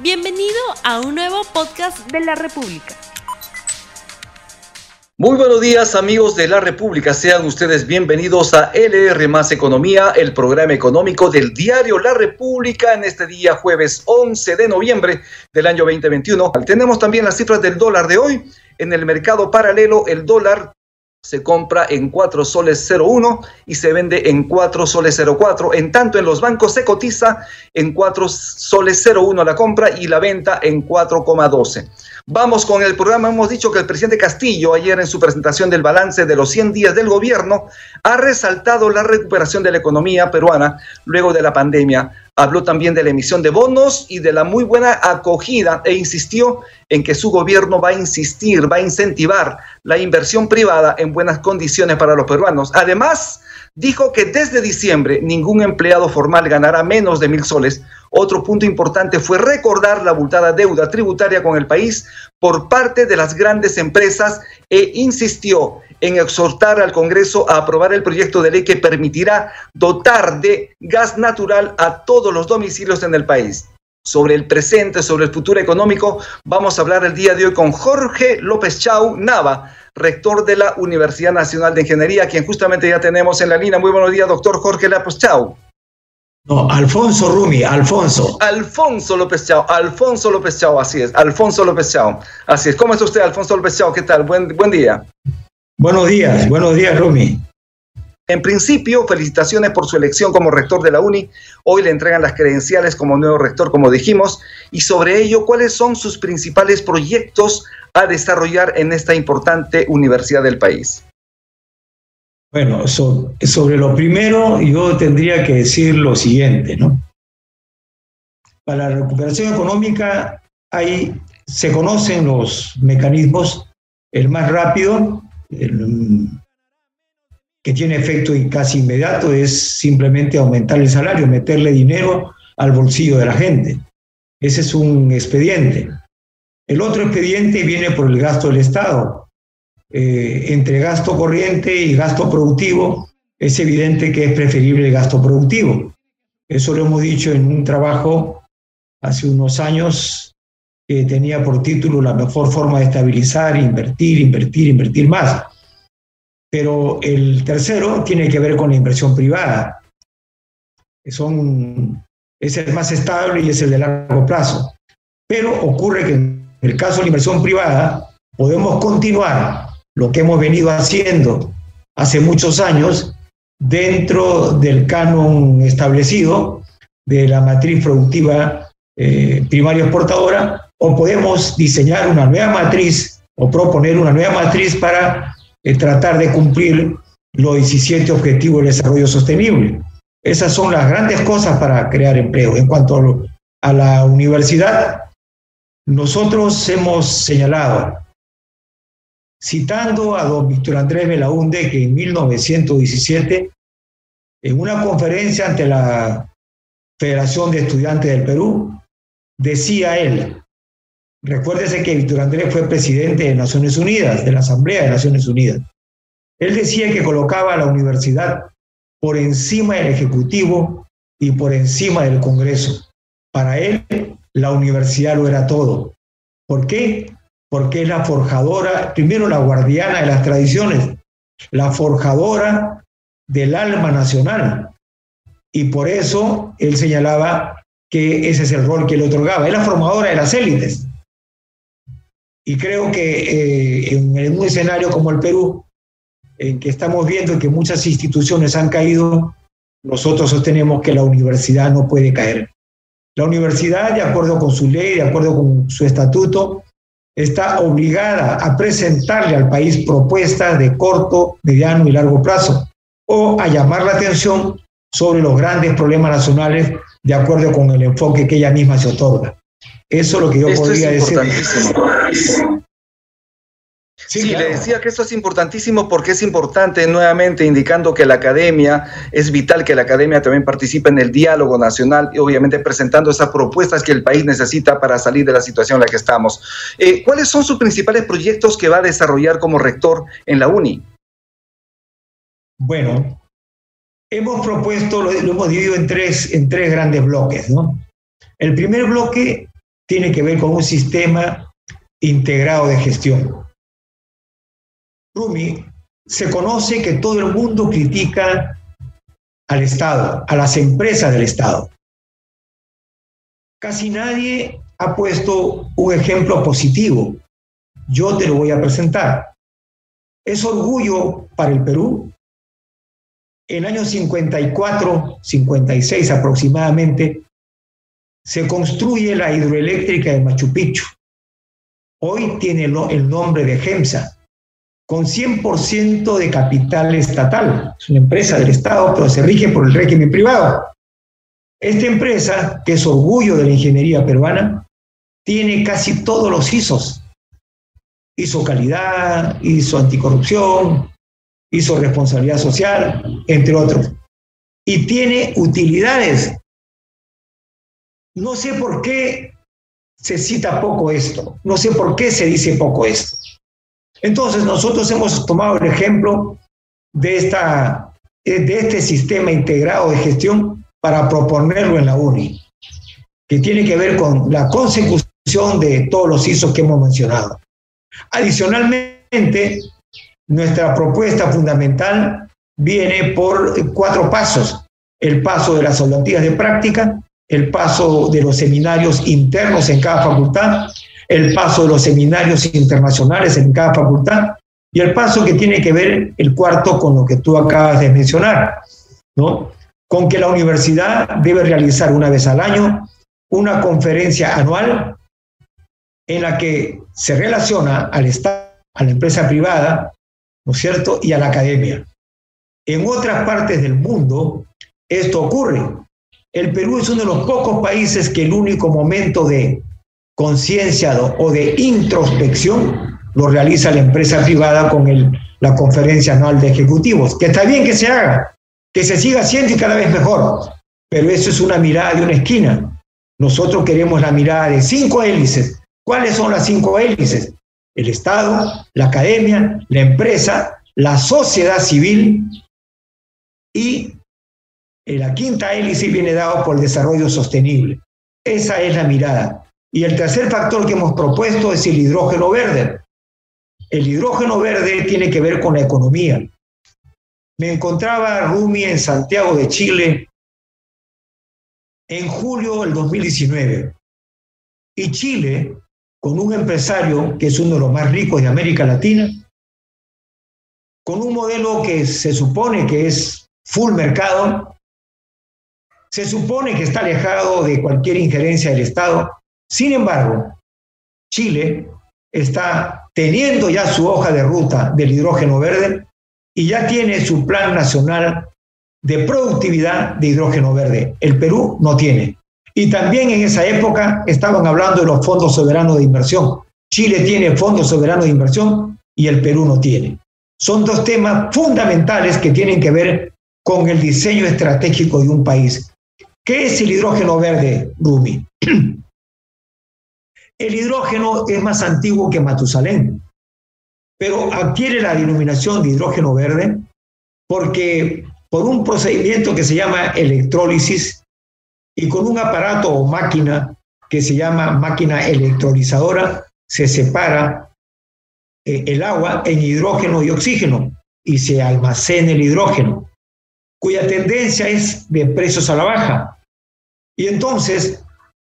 Bienvenido a un nuevo podcast de la República. Muy buenos días amigos de la República, sean ustedes bienvenidos a LR Economía, el programa económico del diario La República en este día jueves 11 de noviembre del año 2021. Tenemos también las cifras del dólar de hoy. En el mercado paralelo el dólar se compra en 4 soles 01 y se vende en 4 soles 04. En tanto, en los bancos se cotiza en 4 soles 01 la compra y la venta en 4,12. Vamos con el programa. Hemos dicho que el presidente Castillo ayer en su presentación del balance de los 100 días del gobierno ha resaltado la recuperación de la economía peruana luego de la pandemia Habló también de la emisión de bonos y de la muy buena acogida e insistió en que su gobierno va a insistir, va a incentivar la inversión privada en buenas condiciones para los peruanos. Además, dijo que desde diciembre ningún empleado formal ganará menos de mil soles. Otro punto importante fue recordar la abultada deuda tributaria con el país por parte de las grandes empresas e insistió en exhortar al Congreso a aprobar el proyecto de ley que permitirá dotar de gas natural a todos los domicilios en el país. Sobre el presente, sobre el futuro económico, vamos a hablar el día de hoy con Jorge López Chau Nava, rector de la Universidad Nacional de Ingeniería, quien justamente ya tenemos en la línea. Muy buenos días, doctor Jorge López Chau. No, Alfonso Rumi, Alfonso. Alfonso López Chau, Alfonso López Chau, así es, Alfonso López Chau. Así es. ¿Cómo está usted, Alfonso López Chau? ¿Qué tal? Buen, buen día. Buenos días, buenos días, Rumi. En principio, felicitaciones por su elección como rector de la UNI. Hoy le entregan las credenciales como nuevo rector, como dijimos. Y sobre ello, ¿cuáles son sus principales proyectos a desarrollar en esta importante universidad del país? Bueno, sobre lo primero, yo tendría que decir lo siguiente, ¿no? Para la recuperación económica hay, se conocen los mecanismos. El más rápido que tiene efecto casi inmediato es simplemente aumentar el salario, meterle dinero al bolsillo de la gente. Ese es un expediente. El otro expediente viene por el gasto del Estado. Eh, entre gasto corriente y gasto productivo, es evidente que es preferible el gasto productivo. Eso lo hemos dicho en un trabajo hace unos años que tenía por título la mejor forma de estabilizar, invertir, invertir, invertir más. Pero el tercero tiene que ver con la inversión privada. Son, es el más estable y es el de largo plazo. Pero ocurre que en el caso de la inversión privada podemos continuar lo que hemos venido haciendo hace muchos años dentro del canon establecido de la matriz productiva eh, primaria exportadora o podemos diseñar una nueva matriz o proponer una nueva matriz para eh, tratar de cumplir los 17 objetivos de desarrollo sostenible. Esas son las grandes cosas para crear empleo. En cuanto a la universidad, nosotros hemos señalado, citando a don Víctor Andrés Belaunde, que en 1917, en una conferencia ante la Federación de Estudiantes del Perú, decía él, Recuérdese que Víctor Andrés fue presidente de Naciones Unidas, de la Asamblea de Naciones Unidas. Él decía que colocaba a la universidad por encima del Ejecutivo y por encima del Congreso. Para él, la universidad lo era todo. ¿Por qué? Porque es la forjadora, primero la guardiana de las tradiciones, la forjadora del alma nacional. Y por eso él señalaba que ese es el rol que le otorgaba. Es la formadora de las élites. Y creo que eh, en, un escenario como el Perú, en que estamos viendo que muchas instituciones han caído, nosotros sostenemos que la universidad no puede caer. La universidad, de acuerdo con su ley, de acuerdo con su estatuto, está obligada a presentarle al país propuestas de corto, mediano y largo plazo o a llamar la atención sobre los grandes problemas nacionales de acuerdo con el enfoque que ella misma se otorga. Eso es lo que yo podría decir. Sí, le decía que esto es importantísimo porque es importante nuevamente indicando que la academia, es vital que la academia también participe en el diálogo nacional y obviamente presentando esas propuestas que el país necesita para salir de la situación en la que estamos. Eh, ¿Cuáles son sus principales proyectos que va a desarrollar como rector en la UNI? Bueno, hemos propuesto, lo, hemos dividido en tres, en tres grandes bloques, ¿no? El primer bloque tiene que ver con un sistema integrado de gestión. Rumi, se conoce que todo el mundo critica al Estado, a las empresas del Estado. Casi nadie ha puesto un ejemplo positivo. Yo te lo voy a presentar. Es orgullo para el Perú. En el año 54, 56 aproximadamente, se construye la hidroeléctrica de Machu Picchu. Hoy tiene el nombre de GEMSA, con 100% de capital estatal. Es una empresa del Estado, pero se rige por el régimen privado. Esta empresa, que es orgullo de la ingeniería peruana, tiene casi todos los ISOs. ISO calidad, ISO anticorrupción, ISO responsabilidad social, entre otros. Y tiene utilidades no sé por qué se cita poco esto, no sé por qué se dice poco esto. Entonces nosotros hemos tomado el ejemplo de, esta, de este sistema integrado de gestión para proponerlo en la UNI, que tiene que ver con la consecución de todos los ISOs que hemos mencionado. Adicionalmente, nuestra propuesta fundamental viene por cuatro pasos. El paso de las aulantías de práctica, el paso de los seminarios internos en cada facultad, el paso de los seminarios internacionales en cada facultad y el paso que tiene que ver el cuarto con lo que tú acabas de mencionar, ¿no? Con que la universidad debe realizar una vez al año una conferencia anual en la que se relaciona al Estado, a la empresa privada, ¿no es cierto?, y a la academia. En otras partes del mundo esto ocurre, el Perú es uno de los pocos países que el único momento de conciencia o de introspección lo realiza la empresa privada con la conferencia anual de ejecutivos, que está bien que se haga, que se siga haciendo y cada vez mejor, pero eso es una mirada de una esquina. Nosotros queremos la mirada de cinco hélices. ¿Cuáles son las cinco hélices? El Estado, la academia, la empresa, la sociedad civil y la quinta hélice viene dado por el desarrollo sostenible. Esa es la mirada. Y el tercer factor que hemos propuesto es el hidrógeno verde. El hidrógeno verde tiene que ver con la economía. Me encontraba Rumi en Santiago de Chile en julio del 2019. Y Chile, con un empresario que es uno de los más ricos de América Latina, con un modelo que se supone que es full mercado, se supone que está alejado de cualquier injerencia del Estado. Sin embargo, Chile está teniendo ya su hoja de ruta del hidrógeno verde y ya tiene su plan nacional de productividad de hidrógeno verde. El Perú no tiene. Y también en esa época estaban hablando de los fondos soberanos de inversión. Chile tiene fondos soberanos de inversión y el Perú no tiene. Son dos temas fundamentales que tienen que ver con el diseño estratégico de un país. ¿Qué es el hidrógeno verde, Rumi? El hidrógeno es más antiguo que Matusalén, pero adquiere la denominación de hidrógeno verde porque por un procedimiento que se llama electrólisis y con un aparato o máquina que se llama máquina electrolizadora, se separa eh, el agua en hidrógeno y oxígeno y se almacena el hidrógeno, cuya tendencia es de precios a la baja. Y entonces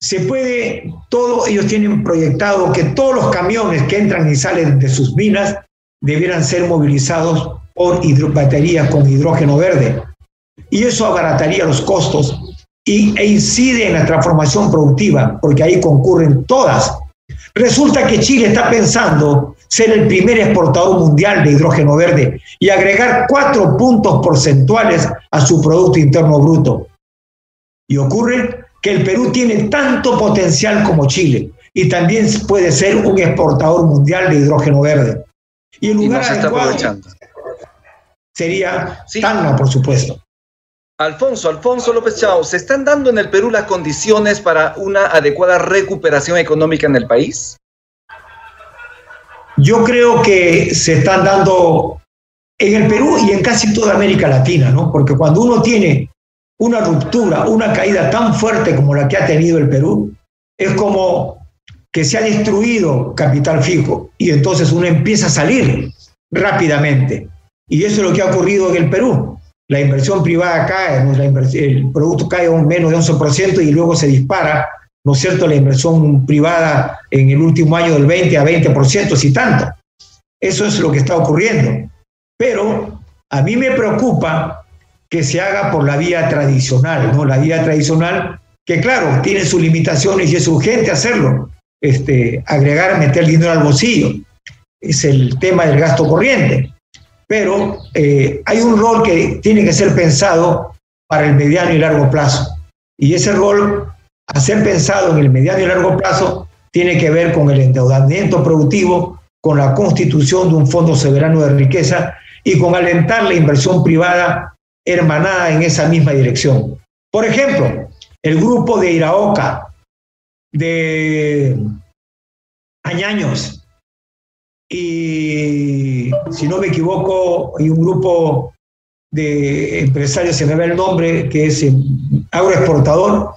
se puede, todo, ellos tienen proyectado que todos los camiones que entran y salen de sus minas debieran ser movilizados por baterías con hidrógeno verde. Y eso abarataría los costos y, e incide en la transformación productiva, porque ahí concurren todas. Resulta que Chile está pensando ser el primer exportador mundial de hidrógeno verde y agregar cuatro puntos porcentuales a su Producto Interno Bruto. Y ocurre que el Perú tiene tanto potencial como Chile y también puede ser un exportador mundial de hidrógeno verde. Y el lugar sería sí. por supuesto. Alfonso, Alfonso López Chao, ¿se están dando en el Perú las condiciones para una adecuada recuperación económica en el país? Yo creo que se están dando en el Perú y en casi toda América Latina, ¿no? Porque cuando uno tiene una ruptura, una caída tan fuerte como la que ha tenido el Perú, es como que se ha destruido capital fijo y entonces uno empieza a salir rápidamente. Y eso es lo que ha ocurrido en el Perú. La inversión privada cae, el producto cae un menos de 11% y luego se dispara, ¿no es cierto?, la inversión privada en el último año del 20 a 20%, si tanto. Eso es lo que está ocurriendo. Pero a mí me preocupa que se haga por la vía tradicional, ¿no? La vía tradicional, que claro, tiene sus limitaciones y es urgente hacerlo, este, agregar, meter dinero al bolsillo. Es el tema del gasto corriente. Pero eh, hay un rol que tiene que ser pensado para el mediano y largo plazo. Y ese rol, a ser pensado en el mediano y largo plazo, tiene que ver con el endeudamiento productivo, con la constitución de un fondo soberano de riqueza y con alentar la inversión privada hermanada en esa misma dirección. Por ejemplo, el grupo de Iraoka, de Añaños, y si no me equivoco, hay un grupo de empresarios, se me ve el nombre, que es agroexportador,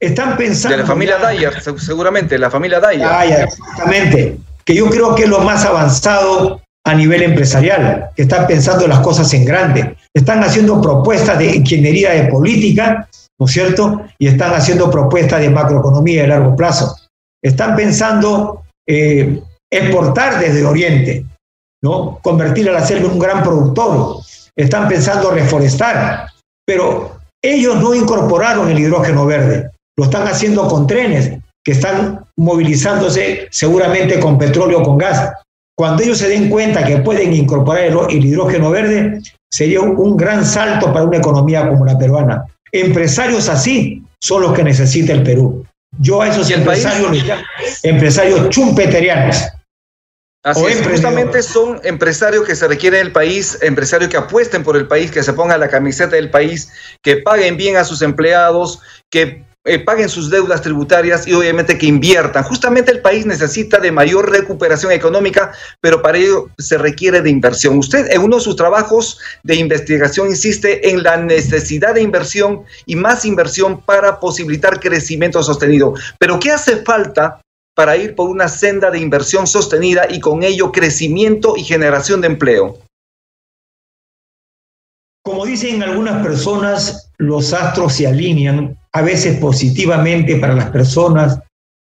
están pensando... De la familia Dyer, seguramente, la familia Dyer. Dyer, exactamente, que yo creo que es lo más avanzado a nivel empresarial, que están pensando las cosas en grande, están haciendo propuestas de ingeniería de política, ¿no es cierto? Y están haciendo propuestas de macroeconomía de largo plazo. Están pensando eh, exportar desde Oriente, ¿no? Convertir a la selva en un gran productor. Están pensando reforestar, pero ellos no incorporaron el hidrógeno verde, lo están haciendo con trenes que están movilizándose seguramente con petróleo o con gas. Cuando ellos se den cuenta que pueden incorporar el, hidrógeno verde, sería un, gran salto para una economía como la peruana. Empresarios así son los que necesita el Perú. Yo a esos empresarios llamo empresarios chumpeterianos. Así es, justamente son empresarios que se requieren el país, empresarios que apuesten por el país, que se pongan la camiseta del país, que paguen bien a sus empleados, que eh, paguen sus deudas tributarias y obviamente que inviertan. Justamente el país necesita de mayor recuperación económica, pero para ello se requiere de inversión. Usted en uno de sus trabajos de investigación insiste en la necesidad de inversión y más inversión para posibilitar crecimiento sostenido. Pero ¿qué hace falta para ir por una senda de inversión sostenida y con ello crecimiento y generación de empleo? Como dicen algunas personas, los astros se alinean a veces positivamente para las personas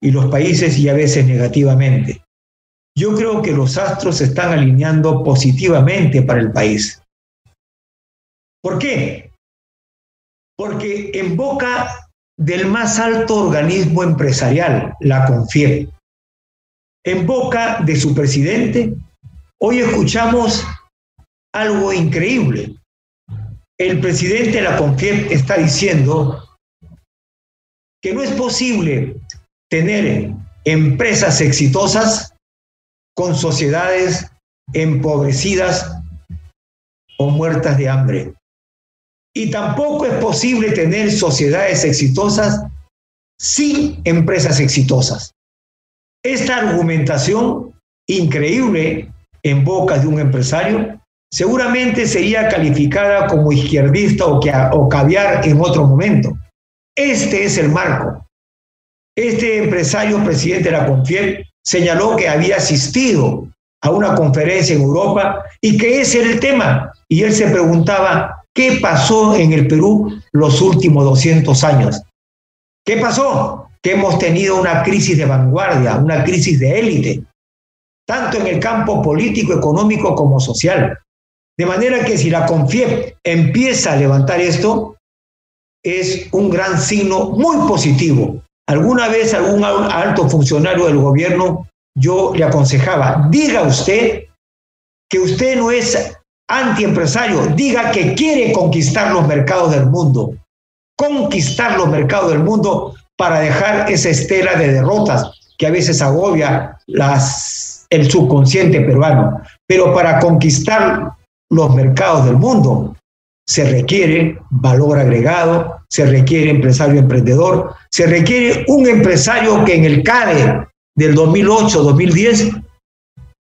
y los países y a veces negativamente. Yo creo que los astros se están alineando positivamente para el país. ¿Por qué? Porque en boca del más alto organismo empresarial, la CONFIEP, en boca de su presidente, hoy escuchamos algo increíble el presidente de la CONFIEP está diciendo que no es posible tener empresas exitosas con sociedades empobrecidas o muertas de hambre. Y tampoco es posible tener sociedades exitosas sin empresas exitosas. Esta argumentación increíble en boca de un empresario seguramente sería calificada como izquierdista o, que, o caviar en otro momento. Este es el marco. Este empresario, presidente de la Confiel, señaló que había asistido a una conferencia en Europa y que ese era el tema. Y él se preguntaba, ¿qué pasó en el Perú los últimos 200 años? ¿Qué pasó? Que hemos tenido una crisis de vanguardia, una crisis de élite, tanto en el campo político, económico como social. De manera que si la CONFIEP empieza a levantar esto, es un gran signo muy positivo. Alguna vez algún alto funcionario del gobierno yo le aconsejaba, diga usted que usted no es antiempresario, diga que quiere conquistar los mercados del mundo, conquistar los mercados del mundo para dejar esa estela de derrotas que a veces agobia el subconsciente peruano. Pero para conquistar los mercados del mundo. Se requiere valor agregado, se requiere empresario emprendedor, se requiere un empresario que en el CADE del 2008-2010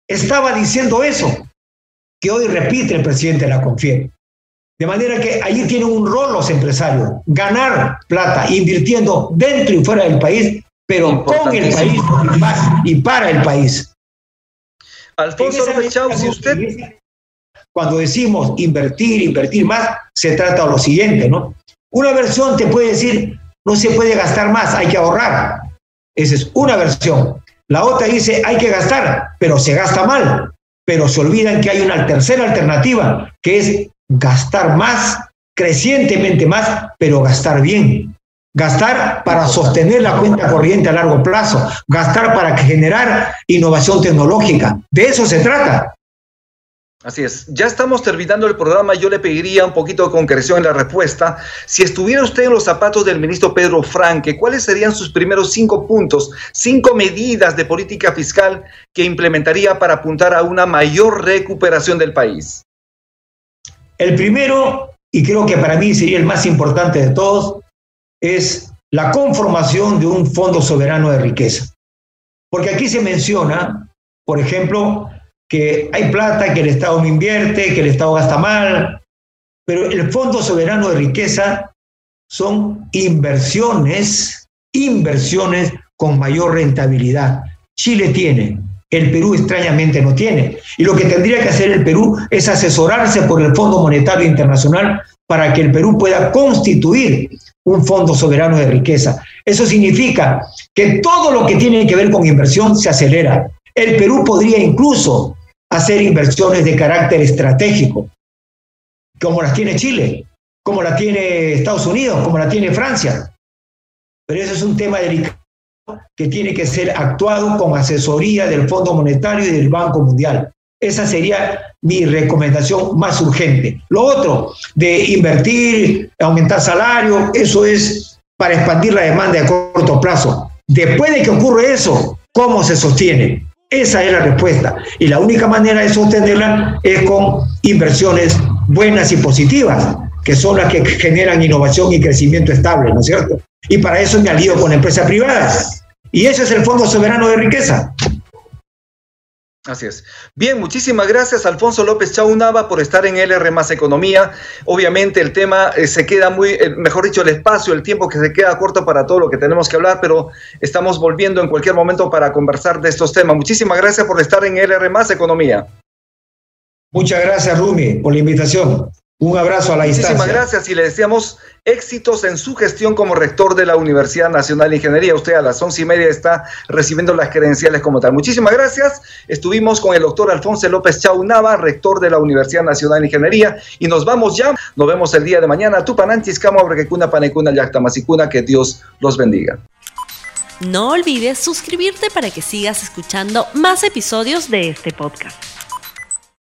estaba diciendo eso, que hoy repite el presidente de la CONFIE. De manera que allí tienen un rol los empresarios, ganar plata invirtiendo dentro y fuera del país pero con el país y para el país. Alfonso López si usted... Cuando decimos invertir, invertir más, se trata de lo siguiente, ¿no? Una versión te puede decir, no se puede gastar más, hay que ahorrar. Esa es una versión. La otra dice, hay que gastar, pero se gasta mal. Pero se olvidan que hay una tercera alternativa, que es gastar más, crecientemente más, pero gastar bien. Gastar para sostener la cuenta corriente a largo plazo, gastar para generar innovación tecnológica. De eso se trata. Así es. Ya estamos terminando el programa. Yo le pediría un poquito de concreción en la respuesta. Si estuviera usted en los zapatos del ministro Pedro Franque, ¿cuáles serían sus primeros cinco puntos, cinco medidas de política fiscal que implementaría para apuntar a una mayor recuperación del país? El primero, y creo que para mí sería el más importante de todos, es la conformación de un fondo soberano de riqueza. Porque aquí se menciona, por ejemplo, que hay plata que el Estado no invierte, que el Estado gasta mal, pero el Fondo Soberano de Riqueza son inversiones, inversiones con mayor rentabilidad. Chile tiene, el Perú extrañamente no tiene. Y lo que tendría que hacer el Perú es asesorarse por el Fondo Monetario Internacional para que el Perú pueda constituir un fondo soberano de riqueza. Eso significa que todo lo que tiene que ver con inversión se acelera. El Perú podría incluso hacer inversiones de carácter estratégico, como las tiene Chile, como la tiene Estados Unidos, como la tiene Francia. Pero eso es un tema delicado que tiene que ser actuado con asesoría del Fondo Monetario y del Banco Mundial. Esa sería mi recomendación más urgente. Lo otro, de invertir, aumentar salario, eso es para expandir la demanda a corto plazo. Después de que ocurre eso, ¿cómo se sostiene? Esa es la respuesta. Y la única manera de sostenerla es con inversiones buenas y positivas, que son las que generan innovación y crecimiento estable, ¿no es cierto? Y para eso me alío con empresas privadas. Y ese es el Fondo Soberano de Riqueza. Así es. Bien, muchísimas gracias Alfonso López Chaunava por estar en LR Más Economía. Obviamente el tema eh, se queda muy, eh, mejor dicho, el espacio, el tiempo que se queda corto para todo lo que tenemos que hablar, pero estamos volviendo en cualquier momento para conversar de estos temas. Muchísimas gracias por estar en LR Más Economía. Muchas gracias, Rumi, por la invitación. Un abrazo a la distancia. Muchísimas gracias y le deseamos éxitos en su gestión como rector de la Universidad Nacional de Ingeniería. Usted a las once y media está recibiendo las credenciales como tal. Muchísimas gracias. Estuvimos con el doctor Alfonso López Chaunava, rector de la Universidad Nacional de Ingeniería, y nos vamos ya. Nos vemos el día de mañana. Tupananchis, Camo, Panecuna, Panecuna, Yactamasicuna. Que Dios los bendiga. No olvides suscribirte para que sigas escuchando más episodios de este podcast.